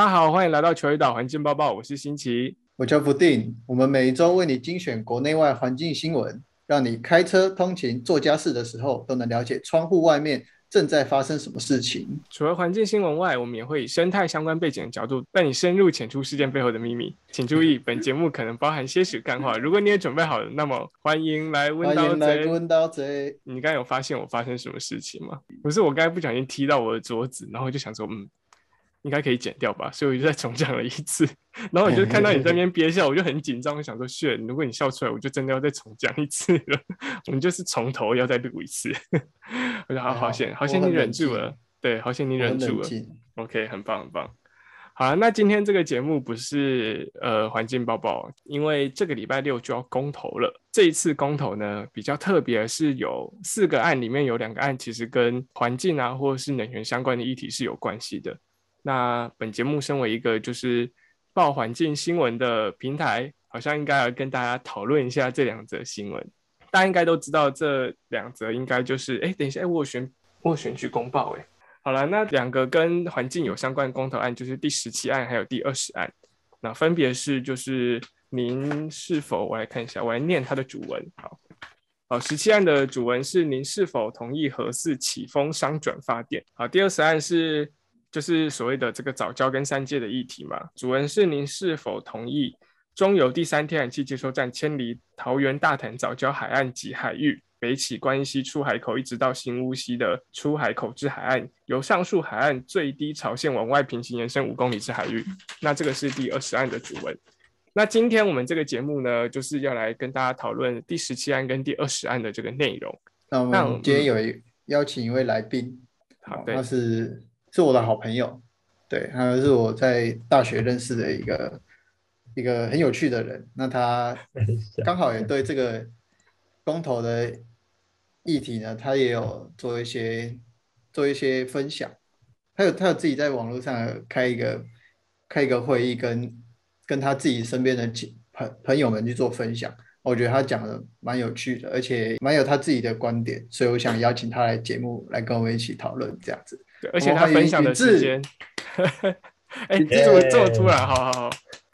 大家好，欢迎来到球鱼岛环境报报，我是新奇。我叫福定，我们每一周为你精选国内外环境新闻，让你开车通勤、做家事的时候都能了解窗户外面正在发生什么事情。除了环境新闻外，我们也会以生态相关背景的角度带你深入浅出事件背后的秘密。请注意，本节目可能包含些许干话。如果你也准备好了，那么欢迎来问刀欢迎来贼。问刀贼。你刚才有发现我发生什么事情吗？不是，我刚才不小心踢到我的桌子，然后就想说，嗯，应该可以剪掉吧，所以我就再重讲了一次。然后我就看到你在那边憋笑，我就很紧张，我想说，炫，如果你笑出来，我就真的要再重讲一次了。我们就是从头要再录一次。我说好好险，好险你忍住了，对，好险你忍住了。OK，很棒很棒。好了，那今天这个节目不是呃环境报报，因为这个礼拜六就要公投了。这一次公投呢比较特别，是有四个案，里面有两个案其实跟环境啊或者是能源相关的议题是有关系的。那本节目身为一个就是报环境新闻的平台，好像应该要跟大家讨论一下这两则新闻。大家应该都知道这两则应该就是，哎，等一下，哎，我选我选举公报，哎。好了，那两个跟环境有相关的公投案，就是第十七案还有第二十案，那分别是就是您是否我来看一下，我来念它的主文。好，好，十七案的主文是您是否同意核四起风商转发电？好，第二十案是就是所谓的这个早教跟三界的议题嘛，主文是您是否同意中油第三天然气接收站迁离桃园大潭早教海岸及海域。北起观音溪出海口，一直到新屋溪的出海口至海岸，由上述海岸最低潮线往外平行延伸五公里至海域。那这个是第二十案的主文。那今天我们这个节目呢，就是要来跟大家讨论第十七案跟第二十案的这个内容。那我们今天有一邀请一位来宾，好，他，是是我的好朋友，对，他是我在大学认识的一个一个很有趣的人。那他 刚好也对这个公投的议题呢，他也有做一些做一些分享。他有他有自己在网络上开一个开一个会议跟，跟他自己身边的亲朋朋友们去做分享。我觉得他讲的蛮有趣的，而且蛮有他自己的观点，所以我想邀请他来节目来跟我们一起讨论这样子。对，而且他分享的时间，哎，这么这么突然，好好好。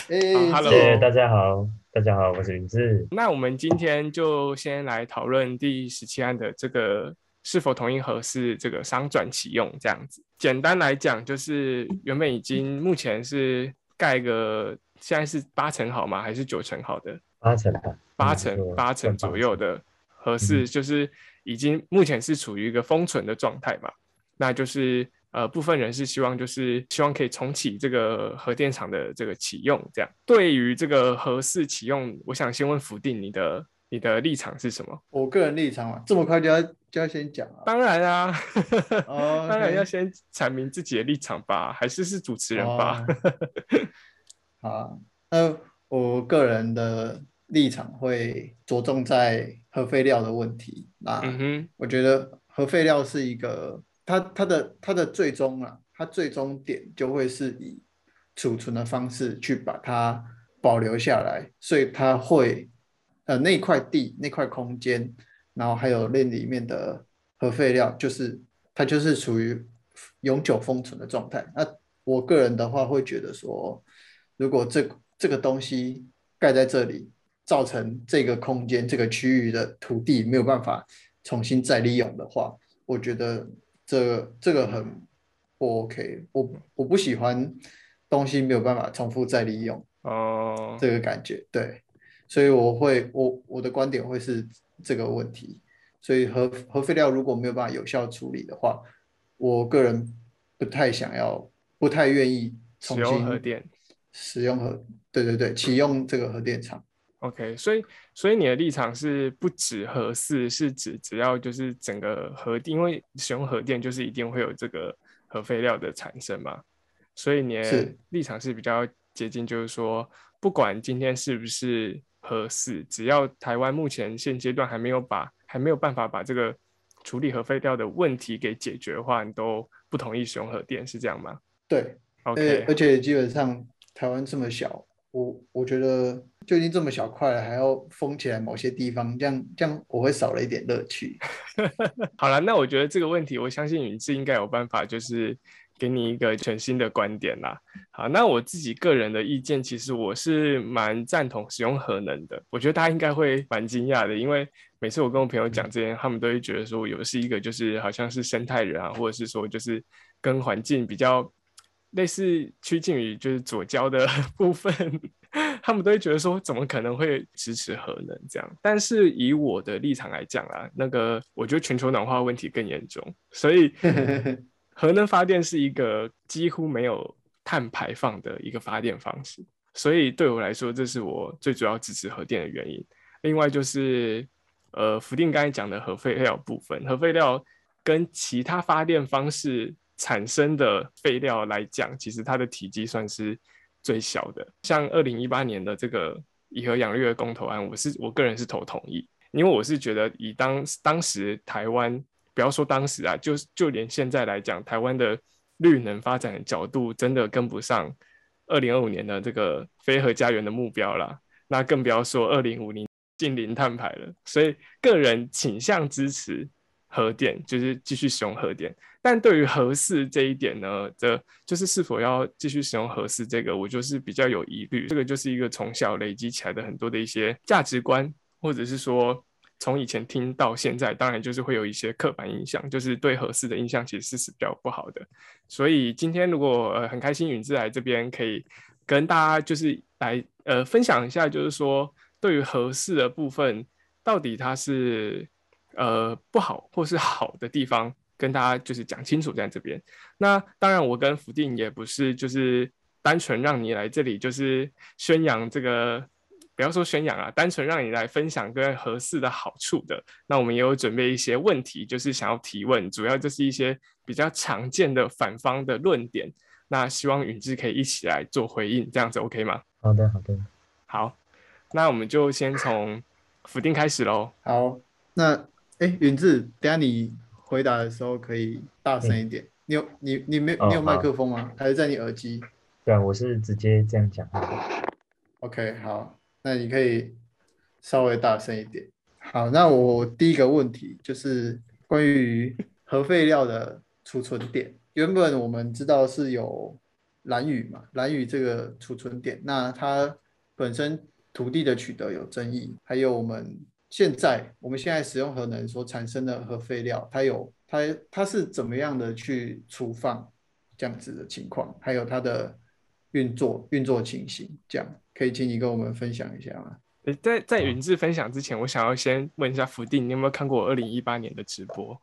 哎、好，Hello 大家好，大家好，我是林志。那我们今天就先来讨论第十七案的这个是否同意合适这个商转启用这样子。简单来讲，就是原本已经目前是盖个现在是八成好吗？还是九成好的？八成吧，八嗯成八成左右。的合适，就是已经目前是处于一个封存的状态嘛。那就是呃部分人是希望就是希望可以重启这个核电厂的这个启用，这样。对于这个核四启用，我想先问福定你的你的立场是什么？我个人立场啊，这么快就要就要先讲啊？当然啊，哦当然要先阐明自己的立场吧，还是是主持人吧？哦好啊，那我个人的立场会着重在核废料的问题。那嗯哼，我觉得核废料是一个，它它的它的最终啊，它最终点就会是以储存的方式去把它保留下来，所以它会呃那块地那块空间，然后还有那里面的核废料，就是它就是处于永久封存的状态。那我个人的话会觉得说，如果这这个东西盖在这里，造成这个空间这个区域的土地没有办法重新再利用的话，我觉得这个这个很不 OK，我我不喜欢东西没有办法重复再利用哦，这个感觉，对，所以我会我我的观点会是这个问题，所以核核废料如果没有办法有效处理的话，我个人不太想要，不太愿意重使用新核电。使用核，对对对，启用这个核电厂。OK，所以所以你的立场是不止核四，是指只要就是整个核电，因为使用核电就是一定会有这个核废料的产生嘛，所以你的是。立场是比较接近，就是说不管今天是不是核四，只要台湾目前现阶段还没有把还没有办法把这个处理核废料的问题给解决的话，你都不同意使用核电，是这样吗？对，呃，？OK，而且基本上台湾这么小，我我觉得就已经这么小块了，还要封起来某些地方，这样这样我会少了一点乐趣。好了，那我觉得这个问题，我相信你是应该有办法，就是给你一个全新的观点啦。好，那我自己个人的意见，其实我是蛮赞同使用核能的。我觉得大家应该会蛮惊讶的，因为每次我跟我朋友讲这些，他们都会觉得说，有是一个就是好像是生态人啊，或者是说就是跟环境比较类似趋近于就是左交的 部分，他们都会觉得说，怎么可能会支持核能这样？但是以我的立场来讲啊，那个我觉得全球暖化问题更严重，所以 核能发电是一个几乎没有。碳排放的一个发电方式，所以对我来说，这是我最主要支持核电的原因。另外就是，呃，福定刚才讲的核废料部分，核废料跟其他发电方式产生的废料来讲，其实它的体积算是最小的。像二零一八年的这个以核养绿的公投案，我是我个人是投同意，因为我是觉得以当当时台湾，不要说当时啊，就就连现在来讲，台湾的。绿能发展的角度真的跟不上二零二五年的这个非核家园的目标了，那更不要说二零五零近零碳排了。所以个人倾向支持核电，就是继续使用核电。但对于合适这一点呢，这就是是否要继续使用合适这个，我就是比较有疑虑。这个就是一个从小累积起来的很多的一些价值观，或者是说。从以前听到现在，当然就是会有一些刻板印象，就是对合适的印象其实是比较不好的。所以今天如果呃很开心允志来这边可以跟大家就是来呃分享一下，就是说对于合适的部分到底它是呃不好或是好的地方，跟大家就是讲清楚在这边。那当然我跟福定也不是就是单纯让你来这里就是宣扬这个。不要说宣扬啊，单纯让你来分享跟合适的好处的。那我们也有准备一些问题，就是想要提问，主要就是一些比较常见的反方的论点。那希望允志可以一起来做回应，这样子 OK 吗？好的，好的，好。那我们就先从福定开始喽。好，那哎，允志，等下你回答的时候可以大声一点。你有你你没你有麦克风吗？还是在你耳机？对啊，我是直接这样讲。OK，好。那你可以稍微大声一点。好，那我第一个问题就是关于核废料的储存点。原本我们知道是有蓝屿嘛，蓝屿这个储存点，那它本身土地的取得有争议，还有我们现在我们现在使用核能所产生的核废料，它有它它是怎么样的去储放这样子的情况，还有它的运作运作情形这样。可以请你跟我们分享一下吗？在在云志分享之前，我想要先问一下福定，你有没有看过我二零一八年的直播？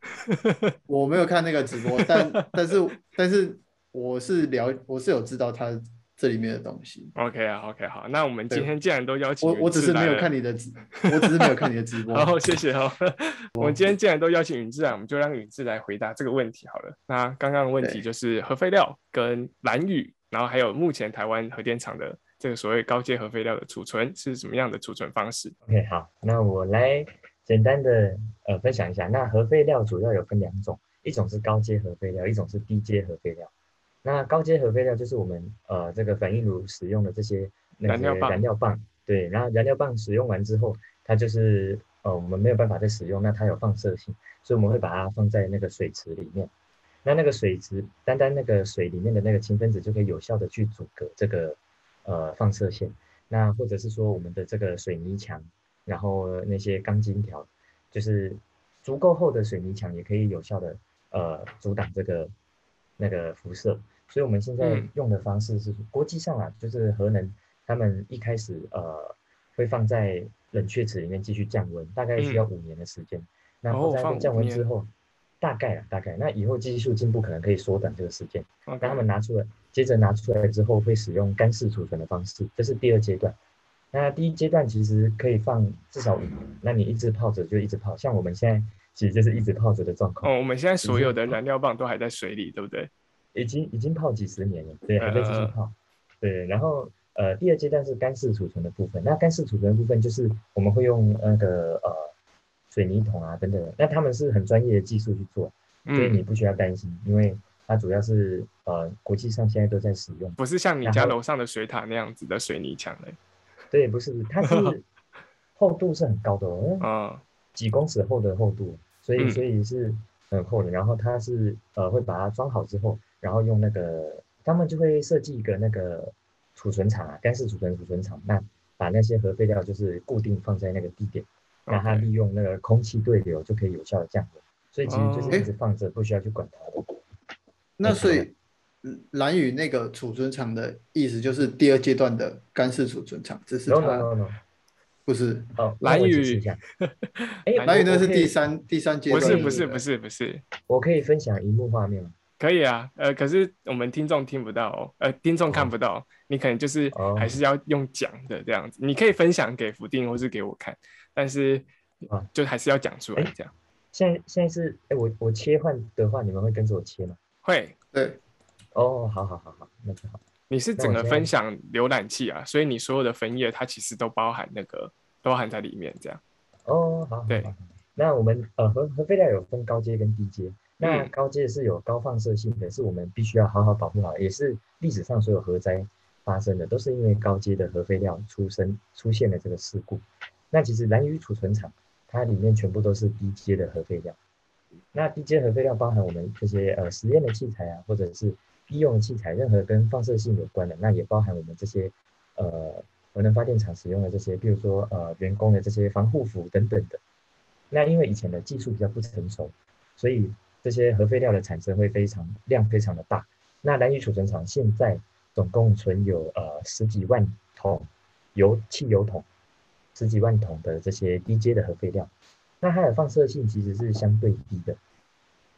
我没有看那个直播，但但是但是我是了，我是有知道他这里面的东西。OK 啊，OK 好，那我们今天既然都邀请我，我只是没有看你的直，我只是没有看你的直播。好，谢谢哈。我们今天既然都邀请允志来，我们就让允志来回答这个问题好了。那刚刚的问题就是核废料跟蓝雨，然后还有目前台湾核电厂的。这个所谓高阶核废料的储存是什么样的储存方式？OK，好，那我来简单的呃分享一下。那核废料主要有分两种，一种是高阶核废料，一种是低阶核废料。那高阶核废料就是我们呃这个反应炉使用的这些燃料棒，燃料棒对，然后燃料棒使用完之后，它就是呃我们没有办法再使用，那它有放射性，所以我们会把它放在那个水池里面。那那个水池，单单那个水里面的那个氢分子就可以有效的去阻隔这个。呃，放射线，那或者是说我们的这个水泥墙，然后那些钢筋条，就是足够厚的水泥墙也可以有效的呃阻挡这个那个辐射。所以我们现在用的方式是国际上啊，就是核能，他们一开始呃会放在冷却池里面继续降温，大概需要五年的时间。那在降温之后。大概啊，大概那以后技术进步可能可以缩短这个时间。当他们拿出来，接着拿出来之后，会使用干式储存的方式，这是第二阶段。那第一阶段其实可以放至少五年，那你一直泡着就一直泡，像我们现在其实就是一直泡着的状况。哦，我们现在所有的燃料棒都还在水里，对不对？已经已经泡几十年了，对，还在继续泡。对，然后呃，第二阶段是干式储存的部分。那干式储存的部分就是我们会用那个呃。水泥桶啊，等等，那他们是很专业的技术去做，所以你不需要担心，因为它主要是呃国际上现在都在使用，不是像你家楼上的水塔那样子的水泥墙嘞。对，不是，它是 厚度是很高的哦，啊，几公尺厚的厚度，所以所以是很厚的。然后它是呃会把它装好之后，然后用那个他们就会设计一个那个储存场啊，干式储存储存场，那把那些核废料就是固定放在那个地点，那它利用那个空气对流就可以有效的降温，所以其实就是哦一直放着，不需要去管它的。那所以嗯蓝宇那个储存场的意思就是第二阶段的干式储存场，只是 No no 它 no no，不是哦，蓝屿释一下。哎，蓝宇那是第三第三阶段不，是不是不是不是，我可以分享荧幕画面吗？可以啊，呃，可是我们听众听不到哦，呃，听众看哦不到，你可能就是哦还是要用讲的这样子。你可以分享给福定或是给我看，但是啊就还是要讲出来哎这样。现在现在是哎，我我切换的话，你们会跟着我切吗？会，对，哦，好好好好，那就好。你是整个分享浏览器啊，所以你所有的分页它其实都包含那个都包含在里面这样。哦，好，好对那我们呃核核废料有分高阶跟低阶，那嗯高阶是有高放射性的，是我们必须要好好保护好，也是历史上所有核灾发生的，都是因为高阶的核废料出生出现了这个事故。那其实蓝鱼储存厂它里面全部都是低阶的核废料，那低阶核废料包含我们这些呃实验的器材啊，或者是医用的器材，任何跟放射性有关的，那也包含我们这些呃核能发电厂使用的这些，比如说呃员工的这些防护服等等的。那因为以前的技术比较不成熟，所以这些核废料的产生会非常量非常的大。那蓝屿储存厂现在总共存有呃十几万桶油汽油桶，十几万桶的这些低阶的核废料。那它的放射性其实是相对低的，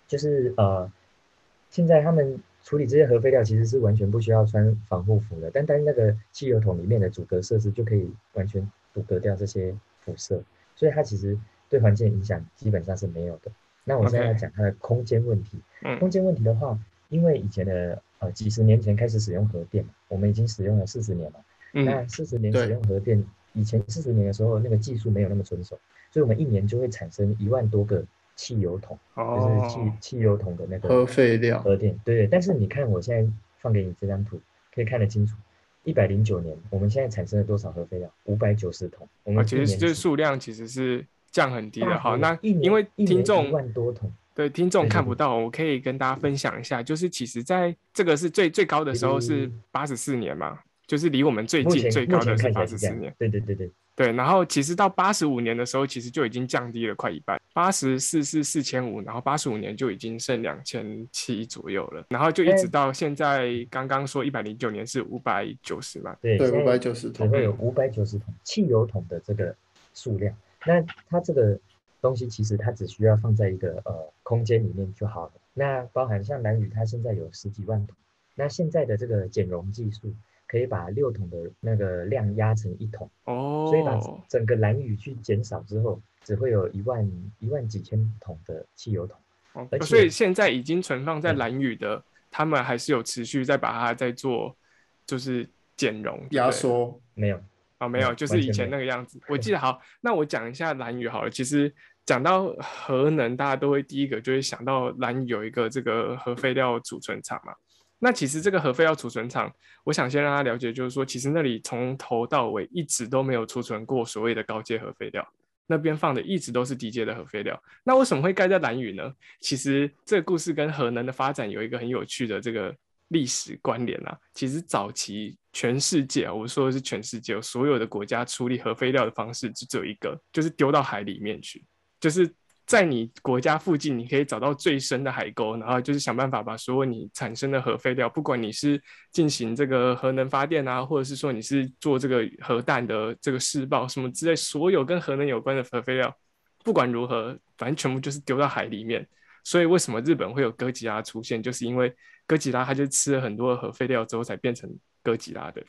就是呃，现在他们处理这些核废料其实是完全不需要穿防护服的，单单那个汽油桶里面的阻隔设施就可以完全阻隔掉这些辐射，所以它其实对环境影响基本上是没有的。那我现在要讲它的空间问题。嗯空间问题的话，因为以前的呃几十年前开始使用核电嘛，我们已经使用了四十年了。那嗯四十年使用核电，以前四十年的时候那个技术没有那么成熟，所以我们一年就会产生一万多个汽油桶，就是汽哦，汽油桶的那个核废料核电。对，但是你看我现在放给你这张图，可以看得清楚。一百零九年，我们现在产生了多少核废料？五百九十桶。我哦们其实就是一年只数量其实是降很低的。好，那因为听众万多桶，对听众看不到，我可以跟大家分享一下，就是其实在这个是最最高的时候是嗯八十四年嘛，就是离我们最近最高的是八十四年。。对对对对，对，然后其实到八十五年的时候，其实就已经降低了快一半，八十四是四千五，然后八十五年就已经剩两千七左右了，然后就一直嗯到现在刚刚说一百零九年是五百九十嘛，对，对现在590只桶会有五百九十桶汽油桶的这个数量。那它这个东西其实它只需要放在一个呃空间里面就好了。那包含像蓝宇，它现在有十几万桶。那现在的这个减容技术可以把六桶的那个量压成一桶，哦所以把哦，整个蓝宇去减少之后，只会有一万一万几千桶的汽油桶。哦而所以现在已经存放在嗯蓝宇的，他们还是有持续在把它在做，就是减容压缩，没有，哦，没有，嗯就是以前那个样子。我记得好，那我讲一下蓝宇好了。其实讲到核能，大家都会第一个就会想到蓝宇有一个这个核废料储存厂嘛。那其实这个核废料储存厂，我想先让大家了解，就是说，其实那里从头到尾一直都没有储存过所谓的高阶核废料，那边放的一直都是低阶的核废料。那为什么会盖在蓝屿呢？其实这个故事跟核能的发展有一个很有趣的这个历史关联啊。其实早期全世界，我说的是全世界，所有的国家处理核废料的方式只只有一个，就是丢到海里面去，就是在你国家附近，你可以找到最深的海沟，然后就是想办法把所有你产生的核废料，不管你是进行这个核能发电啊，或者是说你是做这个核弹的这个试爆什么之类，所有跟核能有关的核废料，不管如何，反正全部就是丢到海里面。所以为什么日本会有哥吉拉出现，就是因为哥吉拉他就吃了很多核废料之后才变成哥吉拉的。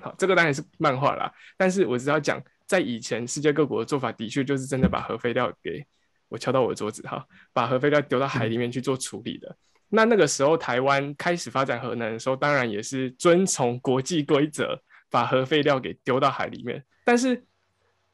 好，这个当然是漫画啦，但是我只要讲，在以前世界各国的做法的确就是真的把核废料给我敲到我的桌子哈，把核废料丢到海里面去做处理的。那那个时候台湾开始发展核能的时候，当然也是遵从国际规则，把核废料给丢到海里面。但是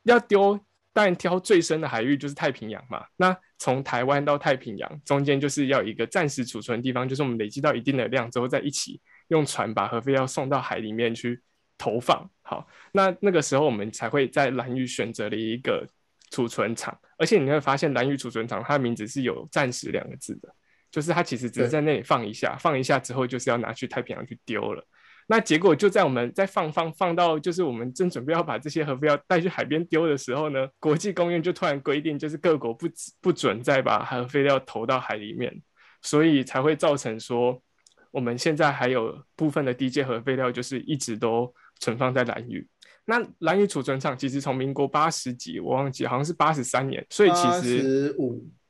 要丢，当然挑最深的海域就是太平洋嘛。那从台湾到太平洋中间就是要有一个暂时储存的地方，就是我们累积到一定的量之后，再一起用船把核废料送到海里面去投放。好，那那个时候我们才会在蓝屿选择了一个储存厂，而且你会发现蓝屿储存厂它的名字是有“暂时”两个字的，就是它其实只是在那里放一下，放一下之后就是要拿去太平洋去丢了。那结果就在我们在放放放到，就是我们正准备要把这些核废料带去海边丢的时候呢，国际公约就突然规定，就是各国不不准再把核废料投到海里面，所以才会造成说，我们现在还有部分的低阶核废料就是一直都存放在蓝屿。那蓝屿储存厂其实从民国八十几，我忘记好像是八十三年，所以其实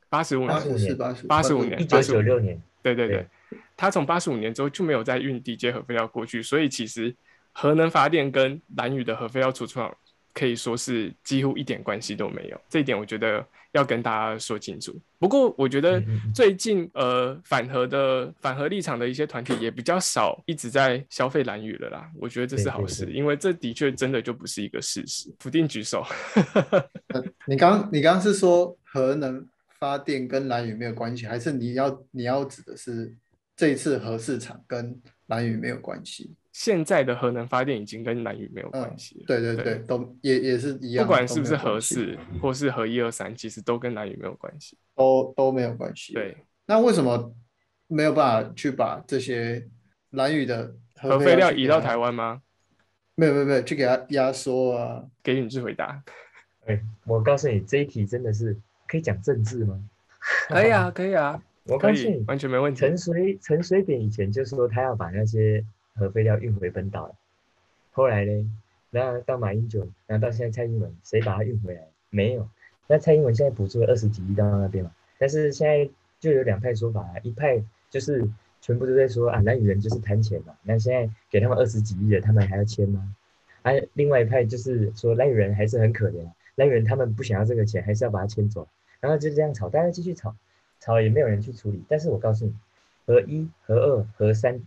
八十五、八十五八年，八十八十五年。一九九六年，对对对。对，他从八十五年之后就没有再运低阶核废料过去，所以其实核能发电跟蓝屿的核废料储存厂可以说是几乎一点关系都没有。这一点我觉得要跟大家说清楚。不过我觉得最近呃反核的反核立场的一些团体也比较少一直在消费蓝屿了啦，我觉得这是好事，因为这的确真的就不是一个事实。福定举手，呃你刚你刚刚是说核能发电跟蓝屿没有关系，还是你要你要指的是这一次核市场跟蓝屿没有关系？现在的核能发电已经跟蓝屿没有嗯关系了。，对对对对，都也也是一样，不管是不是核四或是核一二三，其实都跟蓝屿没有关系。都都没有关系。，对，那为什么没有办法去把这些蓝屿的核废料移到台？湾吗？没有没有没有，去给它压缩啊。给你去回答。哎，我告诉你，这一题真的是可以讲政治吗？可以啊，可以啊，我告诉你，，完全没问题。陈水陈水扁以前就说他要把那些核废料运回本岛，后来呢，然后到马英九，然后到现在蔡英文，谁把它运回来？没有。那蔡英文现在补助了二十几亿到那边嘛，但是现在就有两派说法啊，一派就是全部都在说啊，蓝屿人就是贪钱嘛，那现在给他们二十几亿的，他们还要签吗？啊，另外一派就是说蓝屿人还是很可怜啊，蓝屿人他们不想要这个钱，还是要把它签走，然后就这样吵，大家继续吵，吵也没有人去处理。但是我告诉你，核一、核二、核三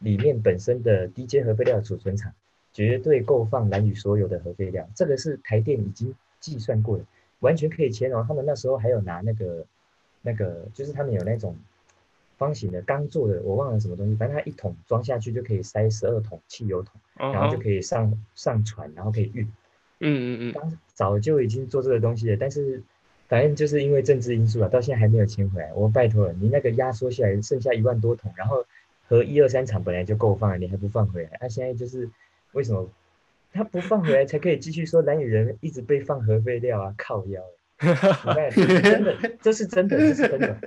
里面本身的低阶核废料储存厂，绝对够放蓝屿所有的核废料，这个是台电已经计算过的，完全可以签哦。他们那时候还有拿那个那个，就是他们有那种方形的钢做的，我忘了什么东西，反正它一桶装下去就可以塞十二桶汽油桶，嗯然后就可以上上船，然后可以运。嗯嗯嗯，当早就已经做这个东西了，但是反正就是因为政治因素啊，到现在还没有签回来。我拜托了，你那个压缩下来剩下一万多桶，然后和一二三厂本来就够放了，你还不放回来？那、现在就是为什么他不放回来，才可以继续说蓝雨人一直被放核废料啊？靠腰欸，你看，这是真的，这是真的，这是真的。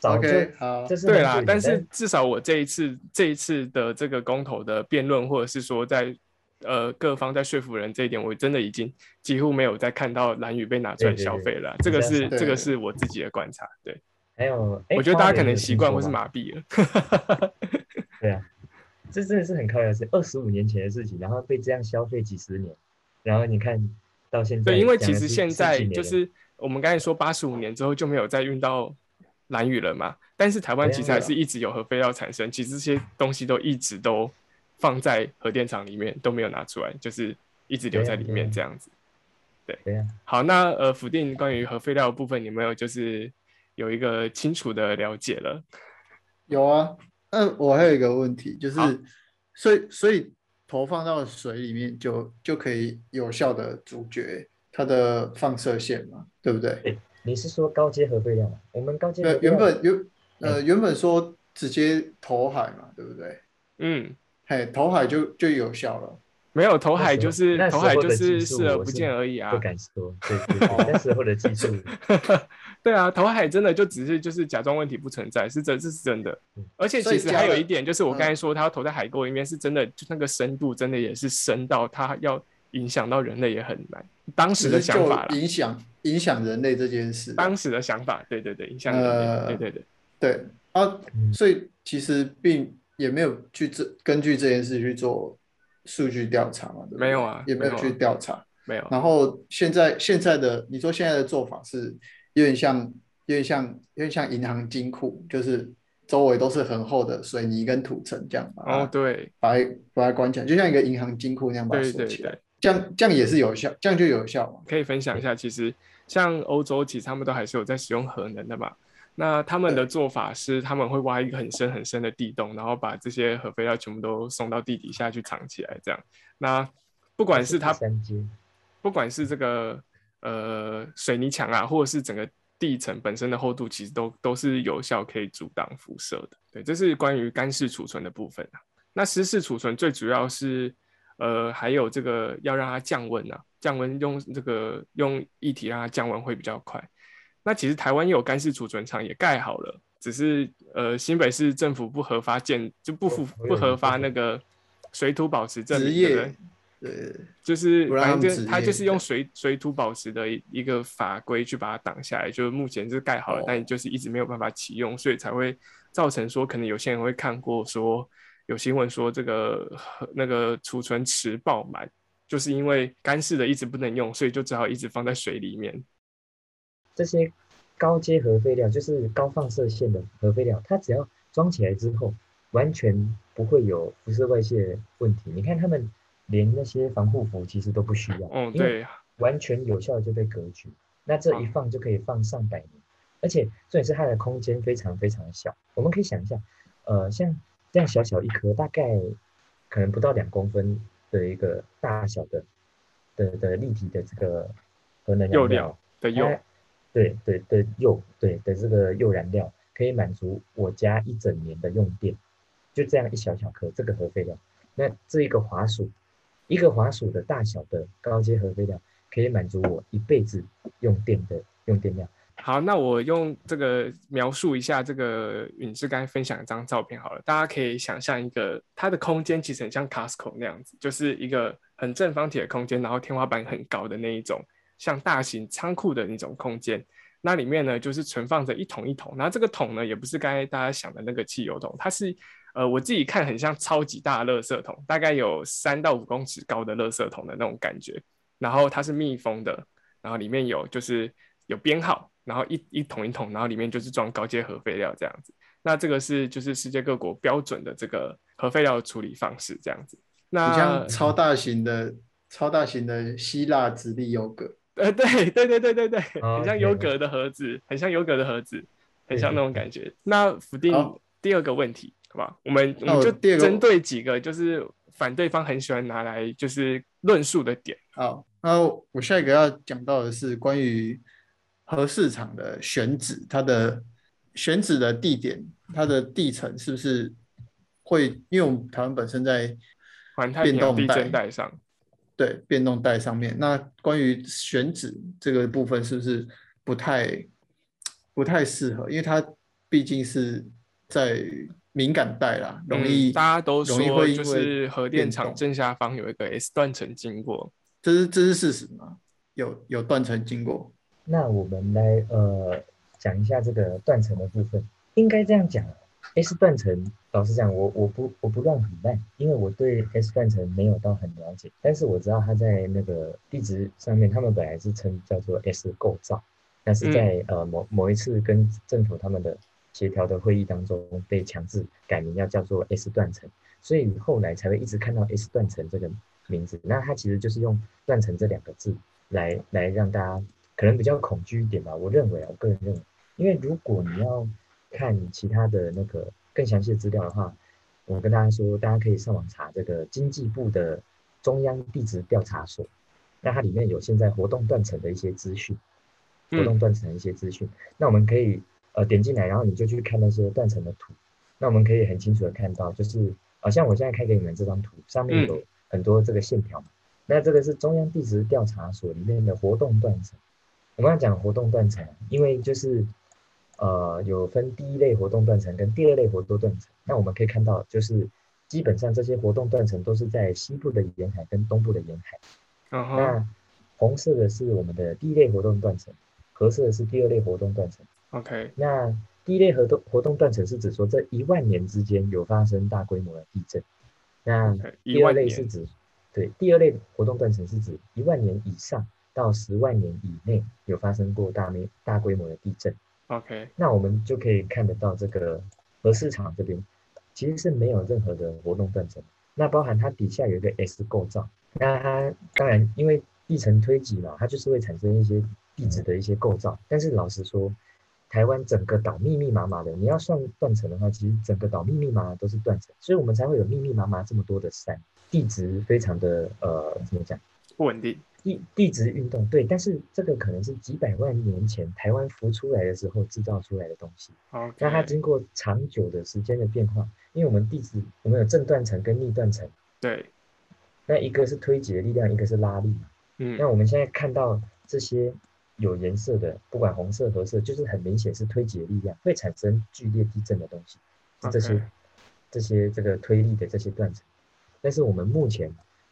早就 OK，好这，是对啦但是至少我这一次这一次的这个公投的辩论，或者是说在呃各方在说服人这一点，我真的已经几乎没有再看到蓝宇被拿出来对对对消费了。这个是这个是我自己的观察，对还有，哎我觉得大家可能习惯或是麻痹了。对啊，这真的是很靠的事，二十五年前的事情，然后被这样消费几十年，然后你看到现在，对，因为其实现在就是我们刚才说八十五年之后就没有再运到蓝雨了嘛，但是台湾其实还是一直有核废料产生，其实这些东西都一直都放在核电厂里面都没有拿出来，就是一直留在里面这样子。对啊，好，那呃，否定关于核废料的部分，你有没有就是有一个清楚的了解了？有啊。嗯我还有一个问题，就是所以所以投放到水里面就就可以有效的阻绝它的放射线嘛，对不对？你是说高阶核废料吗？我们高阶原本原呃原本说直接投海嘛，对不对？嗯，嘿，投海就就有效了。没有投海就是投海就是视而不见而已啊不。敢说，对对对，那时候的技术，对啊，投海真的就只是就是假装问题不存在，是真这是真的嗯。而且其实还有一点，就是我刚才嗯说他要投在海沟里面，是真的，就那个深度真的也是深到它要影响到人类也很难。当时的想法，影响影响人类这件事。当时的想法，对对对，影响人类，呃对对对，对啊，嗯所以其实并也没有去这根据这件事去做数据调查嘛，对对没有啊也没有去调查。没有。然后现在现在的你说现在的做法是有点像有点像有点像银行金库，就是周围都是很厚的水泥跟土层这样哦，对把它把它关起来，就像一个银行金库那样把它锁起来。对，这样这样也是有效，这样就有效嘛。可以分享一下，其实像欧洲，其实他们都还是有在使用核能的嘛。那他们的做法是，他们会挖一个很深很深的地洞，然后把这些核废料全部都送到地底下去藏起来，这样。那不管是它，不管是这个呃水泥墙啊，或者是整个地层本身的厚度其实都都是有效可以阻挡辐射的。对，这是关于干式储存的部分啊。那湿式储存最主要是，呃，还有这个要让它降温啊，降温用这个用液体让它降温会比较快。那其实台湾也有干式储存厂也盖好了，只是呃新北市政府不合法建就不符不合法那个水土保持证明，对不对？对，就是反正就们职业它就是用水水土保持的一一个法规去把它挡下来，就是目前是盖好了，哦但就是一直没有办法启用，所以才会造成说可能有些人会看过说有新闻说这个那个储存池爆满，就是因为干式的一直不能用，所以就只好一直放在水里面。这些高阶核废料就是高放射线的核废料，它只要装起来之后，完全不会有辐射外泄问题。你看他们连那些防护服其实都不需要，哦，对，完全有效地就被隔绝。那这一放就可以放上百年，而且重点是它的空间非常非常的小。我们可以想一下，呃，像这样小小一颗，大概可能不到两公分的一个大小的的的立体的这个核能釉燃料料，的釉，它对对的釉对的这个釉燃料，可以满足我家一整年的用电，就这样一小小颗这个核废料，那这一个滑鼠，一个滑鼠的大小的高阶核废料，可以满足我一辈子用电的用电量。好，那我用这个描述一下这个允志刚才分享一张照片好了，大家可以想象一个它的空间其实很像 Costco 那样子，就是一个很正方体的空间，然后天花板很高的那一种，像大型仓库的那种空间。那里面呢，就是存放着一桶一桶，然后这个桶呢，也不是刚才大家想的那个汽油桶，它是呃我自己看很像超级大的垃圾桶，大概有三到五公尺高的垃圾桶的那种感觉。然后它是密封的，然后里面有就是有编号，然后一一桶一桶，然后里面就是装高阶核废料这样子。那这个是就是世界各国标准的这个核废料处理方式这样子。那像超大型的、超大型的希腊直立优格，呃，对对对对对对，哦很像对优格的盒子，很像优格的盒子，很像那种感觉。那否定第二个问题，好吧？我们我们就针对几个就是反对方很喜欢拿来就是论述的点。好，那我下一个要讲到的是关于核市场的选址，它的选址的地点，它的地层是不是会？因为我们台湾本身在环太平洋地变动带震带上，对变动带上面，那关于选址这个部分是不是不太不太适合？因为它毕竟是在敏感带啦，容易、嗯、大家都容易说就会因为是核电厂正下方有一个 S 断层经过，这是这是事实吗？有有断层经过？那我们来呃讲一下这个断层的部分。应该这样讲，S 断层，老实讲，我我不我不乱很烂，因为我对 S 断层没有到很了解，但是我知道它在那个地质上面，他们本来是称叫做 S 构造，但是在、呃某某一次跟政府他们的协调的会议当中，被强制改名要叫做 S 断层，所以后来才会一直看到 S 断层这个名字。那它其实就是用断层这两个字来来让大家可能比较恐惧一点吧。我认为啊，我个人认为，因为如果你要看其他的那个更详细的资料的话，我跟大家说，大家可以上网查这个经济部的中央地质调查所，那它里面有现在活动断层的一些资讯，活动断层的一些资讯。那我们可以呃点进来，然后你就去看那些断层的图。那我们可以很清楚的看到，就是好、像我现在开给你们这张图，上面有很多这个线条嘛。那这个是中央地质调查所里面的活动断层。我们要讲活动断层，因为就是呃有分第一类活动断层跟第二类活动断层。那我们可以看到，就是基本上这些活动断层都是在西部的沿海跟东部的沿海。那红色的是我们的第一类活动断层，褐色的是第二类活动断层。，OK，那第一类活动活动断层是指说这一万年之间有发生大规模的地震。那第二类是指对第二类活动断层是指一万年以上到十万年以内有发生过大面大规模的地震。OK，那我们就可以看得到这个核市场这边其实是没有任何的活动断层，那包含它底下有一个 S 构造，那它当然因为地层推挤嘛，它就是会产生一些地质的一些构造，但是老实说，台湾整个岛密密麻麻的，你要算断层的话，其实整个岛密密麻麻都是断层，所以我们才会有密密麻麻这么多的山，地质非常的呃怎么讲？不稳定，地地地质运动对，但是这个可能是几百万年前台湾浮出来的时候制造出来的东西。好，那它经过长久的时间的变化，因为我们地质我们有正断层跟逆断层，对，那一个是推挤的力量，一个是拉力嘛。嗯，那我们现在看到这些有颜色的，不管红色、褐色，就是很明显是推挤的力量会产生剧烈地震的东西，是这些这些这个推力的这些断层。但是我们目前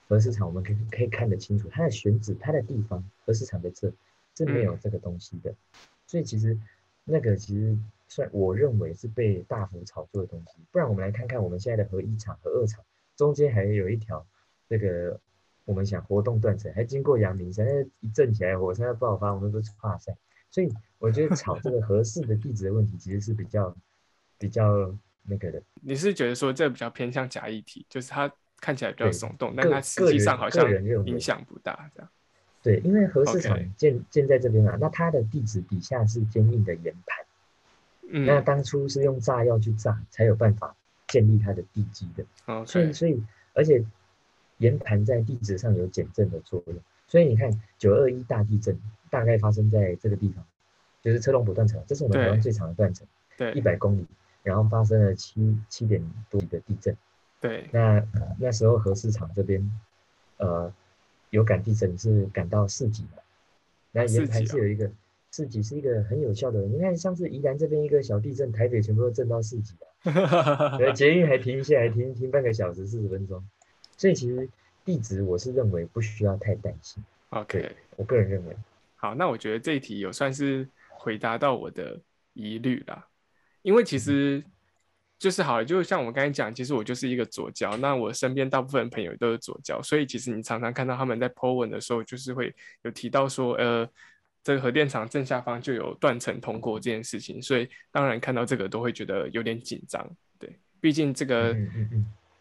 核市场我们可以可以看得清楚，它的选址、它的地方，核市场在这是没有这个东西的，所以其实那个其实算我认为是被大幅炒作的东西。不然我们来看看我们现在的核一厂、核二厂中间还有一条那个我们想活动断层，还经过阳明山，那一震起来火山要爆发，我们都是哇塞。所以我觉得炒这个合适的地址的问题，其实是比较比较那个的。你是觉得说这比较偏向假议题，就是它看起来比较耸动，但个它实际上好个像影响不大，这样。对，因为核市场建建在这边啊，那它的地址底下是坚硬的岩盘，那嗯当初是用炸药去炸，才有办法建立它的地基的。所以所以而且岩盘在地质上有减震的作用，所以你看九二一大地震大概发生在这个地方，就是车龙浦断层，这是我们台湾最长的断层，一百公里，然后发生了七七点多的地震。对，那那时候核市场这边，呃，有感地震是感到四级的，那四岩盘级哦是有一个四级是一个很有效的。你看上次宜兰这边一个小地震，台北全部都震到四级了，对，捷运还停下来停停半个小时四十分钟，所以其实地址我是认为不需要太担心，OK，我个人认为，好，那我觉得这一题有算是回答到我的疑虑啦，因为其实就是好了，就像我们刚才讲，其实我就是一个左交，那我身边大部分朋友都是左交，所以其实你常常看到他们在 po 文的时候，就是会有提到说，呃，这个核电厂正下方就有断层通过这件事情，所以当然看到这个都会觉得有点紧张，对，毕竟这个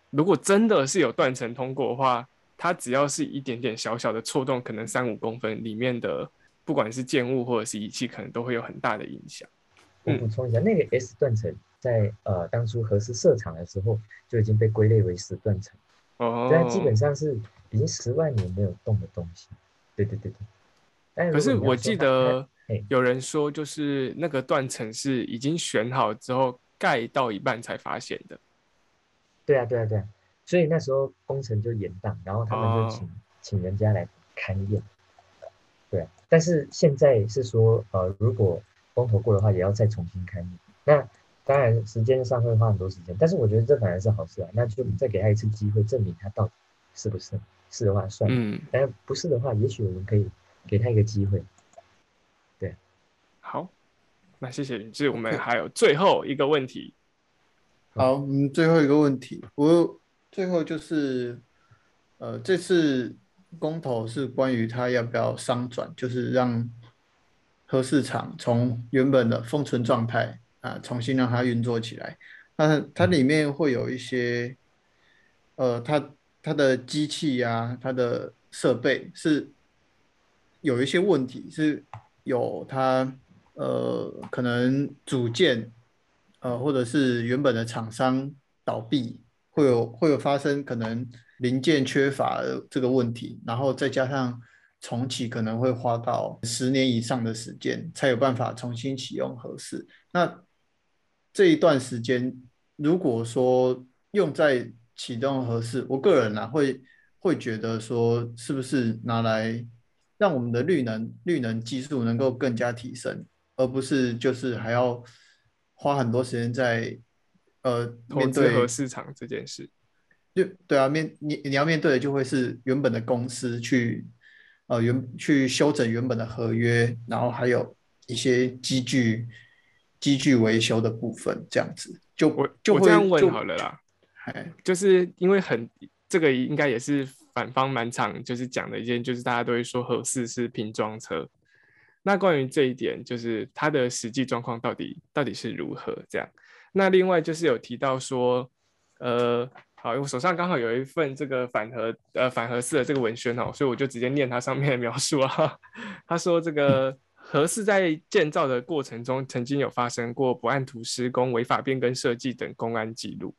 如果真的是有断层通过的话，它只要是一点点小小的错动，可能三五公分里面的，不管是建物或者是仪器，可能都会有很大的影响。我嗯。补充一下，那个 S 断层在呃当初核试设厂的时候就已经被归类为死断层。哦，但基本上是已经十万年没有动的东西。对对对对。但可是我记得有人说，就是那个断层是已经选好之后盖到一半才发现的。对啊对啊对啊，所以那时候工程就延宕，然后他们哦就请、请人家来勘验。对啊，但是现在是说，呃，如果公投过的话，也要再重新勘验。那当然时间上会花很多时间，但是我觉得这反而是好事啊，那就再给他一次机会，证明他到底是不是是的话算了，嗯，但是不是的话，也许我们可以给他一个机会。对好，那谢谢允志，我们还有最后一个问题。好，嗯，最后一个问题，我最后就是，呃，这次公投是关于他要不要商转，就是让核市场从原本的封存状态啊，重新让它运作起来。那它里面会有一些，呃，它它的机器啊，它的设备是有一些问题，是有它呃可能组件。呃，或者是原本的厂商倒闭，会有会有发生可能零件缺乏的这个问题，然后再加上重启可能会花到十年以上的时间，才有办法重新启用合适。那这一段时间，如果说用在启动合适，我个人啊会会觉得说，是不是拿来让我们的绿能绿能技术能够更加提升，而不是就是还要。花很多时间在呃投资面对核市场这件事，就对啊，面你你要面对的就会是原本的公司去呃原去修整原本的合约，然后还有一些机具机具维修的部分，这样子就我就会我这样问就好了啦，哎就是因为很这个应该也是反方蛮场就是讲的一件，就是大家都会说合适是拼装车。那关于这一点，就是它的实际状况到底到底是如何这样？那另外就是有提到说，呃，好，我手上刚好有一份这个反核呃反核四的这个文宣哦，所以我就直接念它上面的描述啊。他说这个核四在建造的过程中，曾经有发生过不按图施工、违法变更设计等公安记录。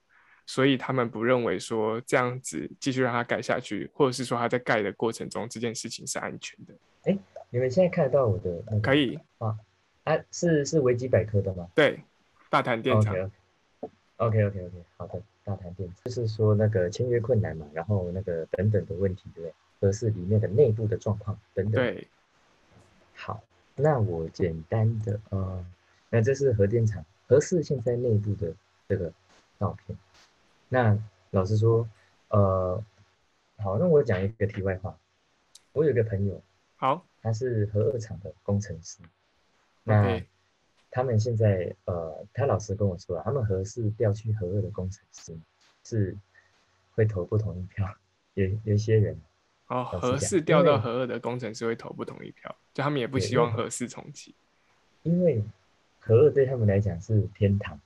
所以他们不认为说这样子继续让它盖下去，或者是说它在盖的过程中这件事情是安全的。哎你们现在看得到我的那个可以，啊啊，是是维基百科的吗对，大潭电厂 OK OK OK OK，好的，大谈电厂就是说那个签约困难嘛，然后那个等等的问题，对不对？合适里面的内部的状况等等。对，好，那我简单的呃，那这是核电厂核四现在内部的这个照片。那老实说，呃，好，那我讲一个题外话，我有一个朋友，好。他是核二厂的工程师，那他们现在呃，他老师跟我说啊，他们核四调去核二的工程师是会投不同意票，有有一些人哦，老实讲合适调到因为合二的工程师会投不同意票，就他们也不希望合适重启。因为核二对他们来讲是天堂，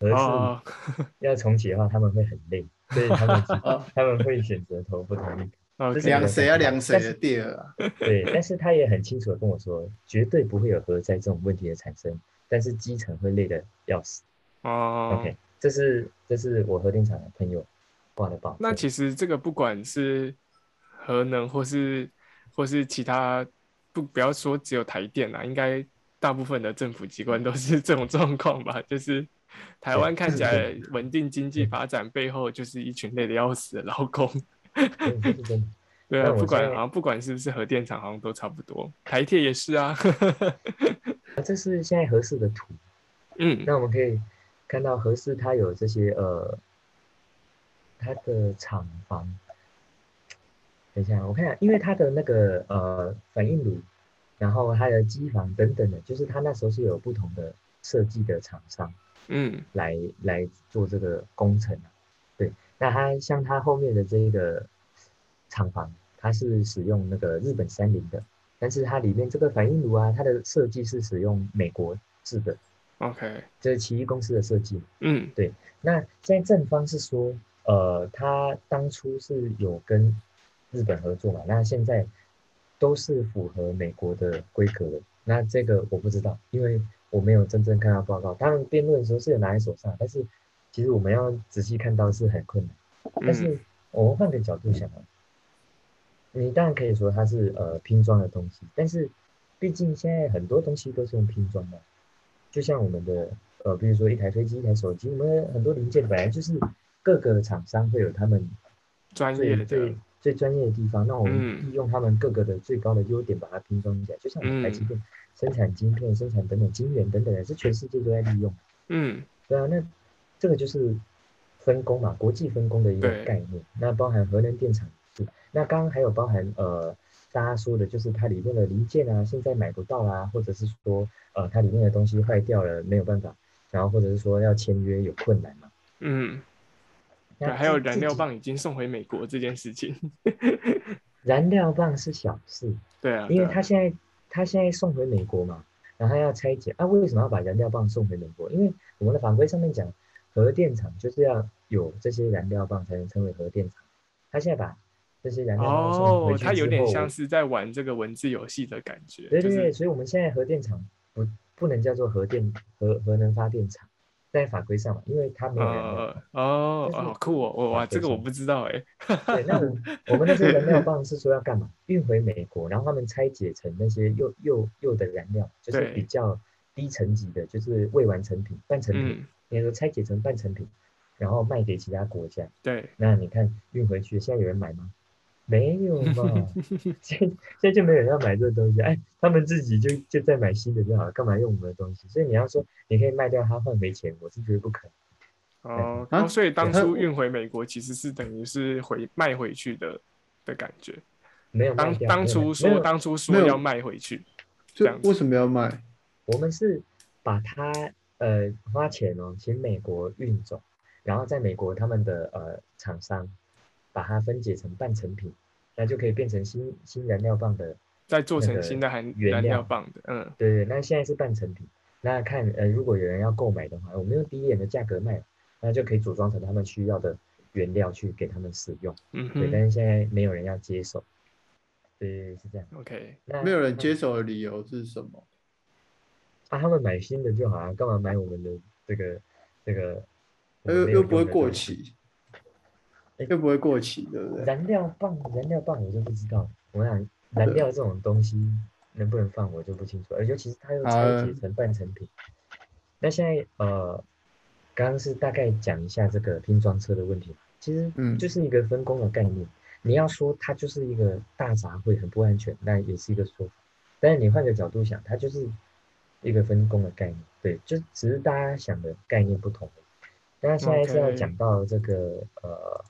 核哦四 要重启的话他们会很累，所以他们哦 他们会选择投不同意票。，OK，是量谁啊量谁但是的地儿啊？对，但是他也很清楚的跟我说，绝对不会有核灾这种问题的产生，但是基层会累得要死。哦 OK，这是这是我核电厂的朋友挂的报。那其实这个不管是核能或是或是其他，不不要说只有台电啦，应该大部分的政府机关都是 这种状况吧？就是台湾看起来稳定经济发展背后就是一群累的要死的劳工。对啊，不管好像不管是不是核电厂，好像都差不多。台铁也是啊。这是现在合适的图，嗯，那我们可以看到合适它有这些呃，它的厂房。等一下，我看一下，因为它的那个呃反应炉，然后它的机房等等的，就是它那时候是有不同的设计的厂商嗯来来做这个工程啊。对，那它像它后面的这个厂房，它是使用那个日本三菱的，但是它里面这个反应炉啊，它的设计是使用美国制的，，OK，这是奇异公司的设计。嗯对那现在正方是说，呃，他当初是有跟日本合作嘛，那现在都是符合美国的规格的。那这个我不知道，因为我没有真正看到报告。当然辩论的时候是有拿在手上，但是其实我们要仔细看到是很困难。但是嗯我们换个角度想啊，你当然可以说它是呃拼装的东西，但是毕竟现在很多东西都是用拼装的，就像我们的呃，比如说一台飞机、一台手机，我们很多零件本来就是各个厂商会有他们专业的最最专业的地方，那我们嗯。利用他们各个的最高的优点把它拼装起来，就像我们台积嗯。电生产晶片、生产等等晶圆等等的，是全世界都在利用。嗯。对啊，那这个就是分工嘛，国际分工的一个概念。那包含核能电厂是，那刚刚还有包含呃，大家说的就是它里面的零件啊，现在买不到啊，或者是说呃，它里面的东西坏掉了没有办法，然后或者是说要签约有困难嘛。嗯，对，还有燃料棒已经送回美国这件事情。燃料棒是小事，对啊，因为对啊它现在他现在送回美国嘛，然后它要拆解啊，为什么要把燃料棒送回美国？因为我们的法规上面讲，核电厂就是要有这些燃料棒才能称为核电厂。他现在把这些燃料棒送哦回，去它有点像是在玩这个文字游戏的感觉，就对对对，是所以我们现在核电厂不不能叫做核电核核能发电厂，在法规上嘛，因为他没有燃料呃棒。哦好酷哦，我哇这个我不知道哎，对，那我我们那些燃料棒是说要干嘛？运回美国，然后他们拆解成那些铀铀铀的燃料，就是比较低层级的，就是未完成品、半成品，嗯应该说拆解成半成品，然后卖给其他国家。对，那你看运回去，现在有人买吗？没有嘛，现现在就没有人要买这个东西，哎，他们自己就就在买新的就好了，干嘛用我们的东西？所以你要说你可以卖掉它换回钱，我是觉得不可能。哦，啊哦所以当初运回美国其实是等于是回卖回去的的感觉，没有当当初说当初说要卖回去，这样为什么要卖？我们是把它呃花钱哦，请美国运走，然后在美国他们的呃厂商把它分解成半成品，那就可以变成新新燃料棒的。再做成新的含原燃料料棒的，嗯对对，那现在是半成品。那看呃，如果有人要购买的话，我们用低一点的价格卖，那就可以组装成他们需要的原料去给他们使用。嗯对但是现在没有人要接手。对，是这样。，OK，那没有人接手的理由是什么？啊，他们买新的就好啊，干嘛买我们的这个这个？又又不会过期，又不会过期，对不对？燃料棒，燃料棒我就不知道。我想燃料这种东西能不能放，我就不清楚。而尤其是它又拆解成半成品。那现在呃，刚刚是大概讲一下这个拼装车的问题，其实就是一个分工的概念。你要说它就是一个大杂烩，很不安全，那也是一个说法。但是你换个角度想，它就是一个分工的概念，对，就只是大家想的概念不同。那现在是要讲到这个呃，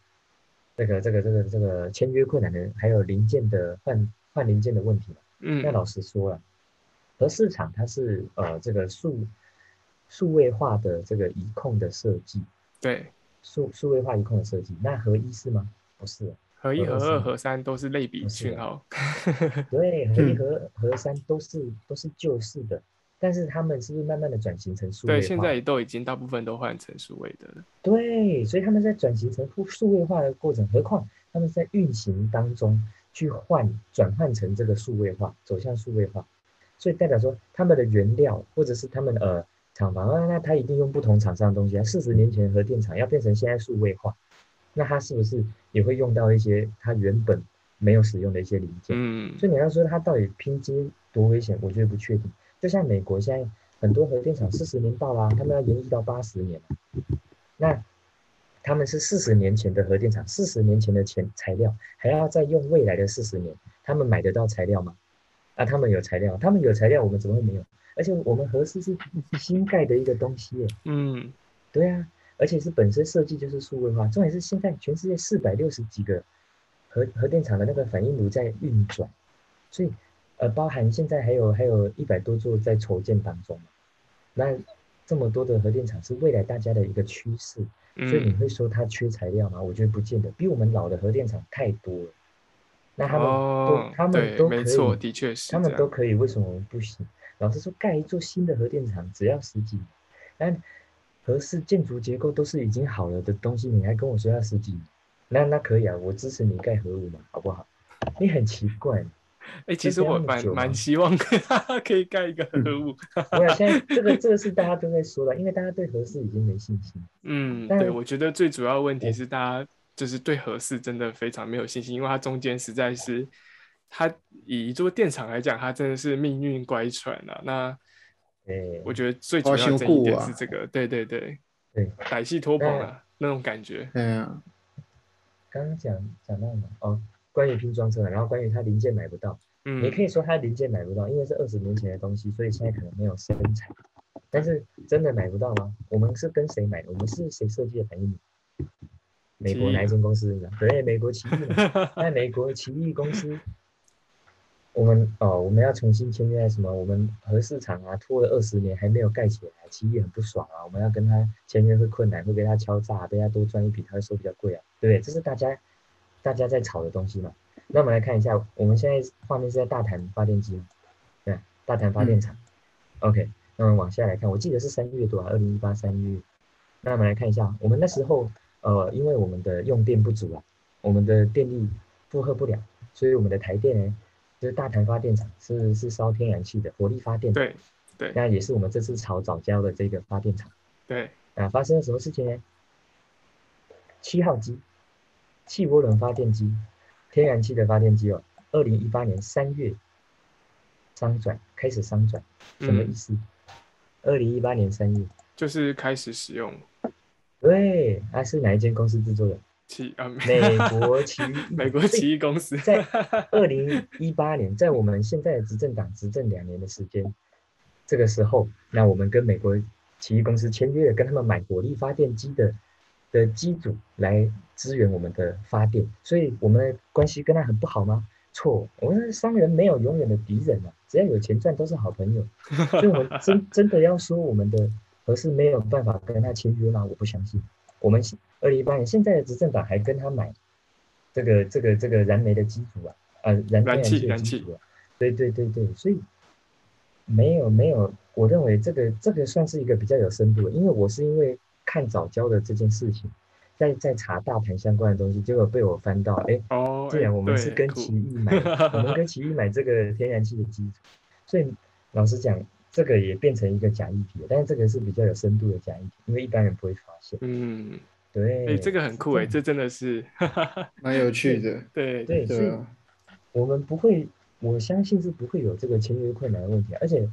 这个这个这个这个签约困难的，还有零件的换换零件的问题嘛。嗯。那老实说了，和市场它是呃这个数数位化的这个移控的设计。对。数数位化移控的设计，那合一是吗？不是。合一、合二、合三都是类比讯号。对，合一、合合三都是都是旧式的。但是他们是不是慢慢的转型成数位对，现在都已经大部分都换成数位的了。对，所以他们在转型成数数位化的过程，何况他们在运行当中去换转换成这个数位化，走向数位化，所以代表说他们的原料或者是他们呃厂房啊，那他一定用不同厂商的东西啊。四十年前核电厂要变成现在数位化，那他是不是也会用到一些他原本没有使用的一些零件？嗯，所以你要说他到底拼接多危险，我觉得不确定。就像美国现在很多核电厂四十年到啦，他们要延续到八十年那他们是四十年前的核电厂，四十年前的前材料，还要再用未来的四十年，他们买得到材料吗？啊，他们有材料，他们有材料，我们怎么会没有？而且我们核四是新盖的一个东西耶。嗯，对啊，而且是本身设计就是数位化，重点是现在全世界四百六十几个核核电厂的那个反应炉在运转，所以。呃，包含现在还有还有一百多座在筹建当中那这么多的核电厂是未来大家的一个趋势，所以你会说它缺材料吗？我觉得不见得，比我们老的核电厂太多了。那他们都他们都可以，的确是，他们都可以，为什么我们不行？老实说，盖一座新的核电厂只要十几年，但核四建筑结构都是已经好了的东西，你还跟我说要十几年？那那可以啊，我支持你盖核武嘛，好不好？你很奇怪。哎，其实我蛮蛮希望 可以盖一个核武。没有，现在这个这个是大家都在说的，因为大家对核四已经没信心。嗯，对，我觉得最主要问题是大家就是对核四真的非常没有信心，因为它中间实在是，它以一座电厂来讲，它真的是命运乖舛啊。那，哎，我觉得最主要这一点是这个，对对对对，歹戏拖棚啊那种感觉。嗯，刚刚讲讲到哪？哦。关于拼装车，然后关于它零件买不到，嗯，也可以说它零件买不到，因为是二十年前的东西，所以现在可能没有生产。但是真的买不到吗？我们是跟谁买的？我们是谁设计的反应？美国哪一间公司？对，美国奇异。那美国奇异公司，我们哦，我们要重新签约什么？我们核市场啊，拖了二十年还没有盖起来，奇异很不爽啊。我们要跟他签约会困难，会被他敲诈，被他多赚一笔，他会收比较贵啊，对不对？这是大家。大家在炒的东西嘛，那我们来看一下，我们现在画面是在大潭发电机，对，大潭发电厂。OK，那我们往下来看，我记得是三月多啊，二零一八三月。那我们来看一下，我们那时候，呃，因为我们的用电不足啊，我们的电力负荷不了，所以我们的台电呢，就是大潭发电厂是是烧天然气的火力发电。对对。那也是我们这次炒早教的这个发电厂。对。啊，发生了什么事情呢？七号机。气涡轮发电机，天然气的发电机哦，二零一八年三月商转开始商转，什么意思？二零一八年三月就是开始使用。对，它是哪一间公司制作的？奇啊，美国奇 美国奇异公司。在二零一八年，在我们现在的执政党执政两年的时间，这个时候，那我们跟美国奇异公司签约了，跟他们买火力发电机的。的机组来支援我们的发电，所以我们的关系跟他很不好吗？错，我们商人没有永远的敌人啊，只要有钱赚都是好朋友。所以，我们真 真的要说我们的合适没有办法跟他签约吗？我不相信。我们二零一八年现在的执政党还跟他买这个这个这个燃煤的机组啊，呃，燃天然气的机组啊，对对对对，所以没有没有，我认为这个这个算是一个比较有深度的，因为我是因为。看早教的这件事情，在在查大盘相关的东西，结果被我翻到，哎，既然我们是跟奇异买，我们跟奇异买这个天然气的基础，所以老实讲，这个也变成一个假议题。但是这个是比较有深度的假议题，因为一般人不会发现。嗯，对，哎、这个很酷哎、样这真的是，蛮有趣的。对对，所以对啊，我们不会，我相信是不会有这个签约困难的问题，而且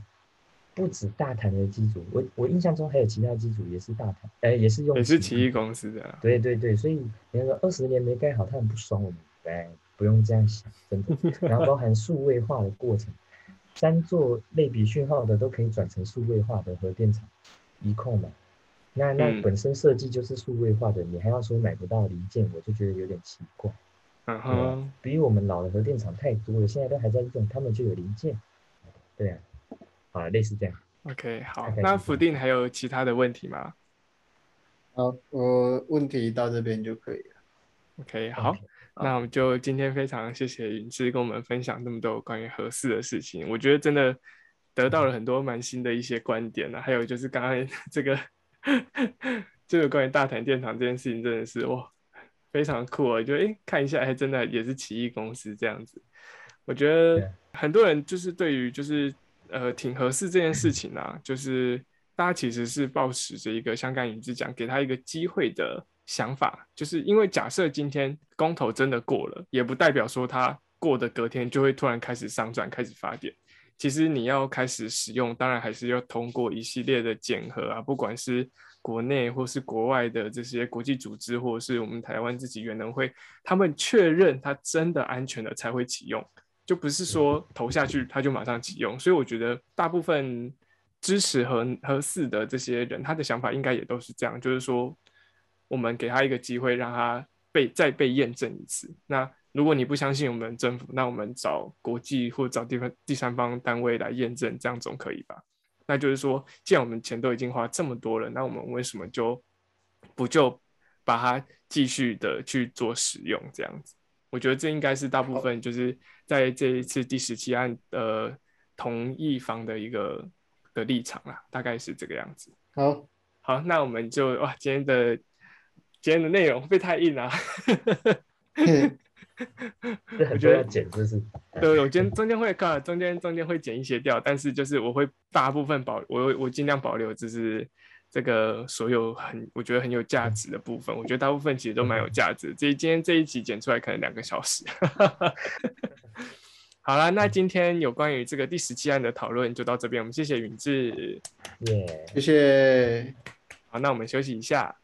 不止大谈的机组，我我印象中还有其他机组也是大谈，呃，也是用也是奇奇异公司的啊，对对对，所以那个二十年没盖好，他很不爽我们，哎，不用这样想，真的。然后包含数位化的过程，三座类比讯号的都可以转成数位化的核电厂，一控嘛。那那嗯本身设计就是数位化的，你还要说买不到零件，我就觉得有点奇怪。嗯哼，比我们老的核电厂太多了，现在都还在用，他们就有零件。对啊，啊，类似这样。OK，好那福定还有其他的问题吗好，我问题到这边就可以了。？OK，好那我们就今天非常谢谢云芝跟我们分享那么多关于合适的事情，我觉得真的得到了很多蛮新的一些观点呢、还有就是刚刚 这个这个关于大谈电厂这件事情，真的是哇，非常酷哦！就诶看一下，还真的也是奇异公司这样子。我觉得很多人就是对于就是呃挺合适这件事情啊，就是大家其实是抱持着一个像刚才云芝讲，给他一个机会的想法，就是因为假设今天公投真的过了，也不代表说它过的隔天就会突然开始上转、开始发电。其实你要开始使用，当然还是要通过一系列的检核啊，不管是国内或是国外的这些国际组织，或者是我们台湾自己原能会，他们确认它真的安全了才会启用，就不是说投下去他就马上启用。所以我觉得大部分支持和和四的这些人，他的想法应该也都是这样，就是说我们给他一个机会，让他被再被验证一次。那如果你不相信我们政府，那我们找国际或找地方第三方单位来验证，这样总可以吧？那就是说，既然我们钱都已经花这么多了，那我们为什么就不就把它继续的去做使用这样子？我觉得这应该是大部分就是在这一次第十七案呃同意方的一个的立场啦，大概是这个样子。好，好，那我们就哇，今天的今天的内容会太硬啊？这很觉得剪，就是对，我今天中间会看，中间中间会剪一些掉，但是就是我会大部分保，我我尽量保留，就是这个所有很我觉得很有价值的部分，我觉得大部分其实都蛮有价值的。这今天这一集剪出来可能两个小时。好了，那今天有关于这个第十七案的讨论就到这边，我们谢谢允志。耶。谢谢。好，那我们休息一下。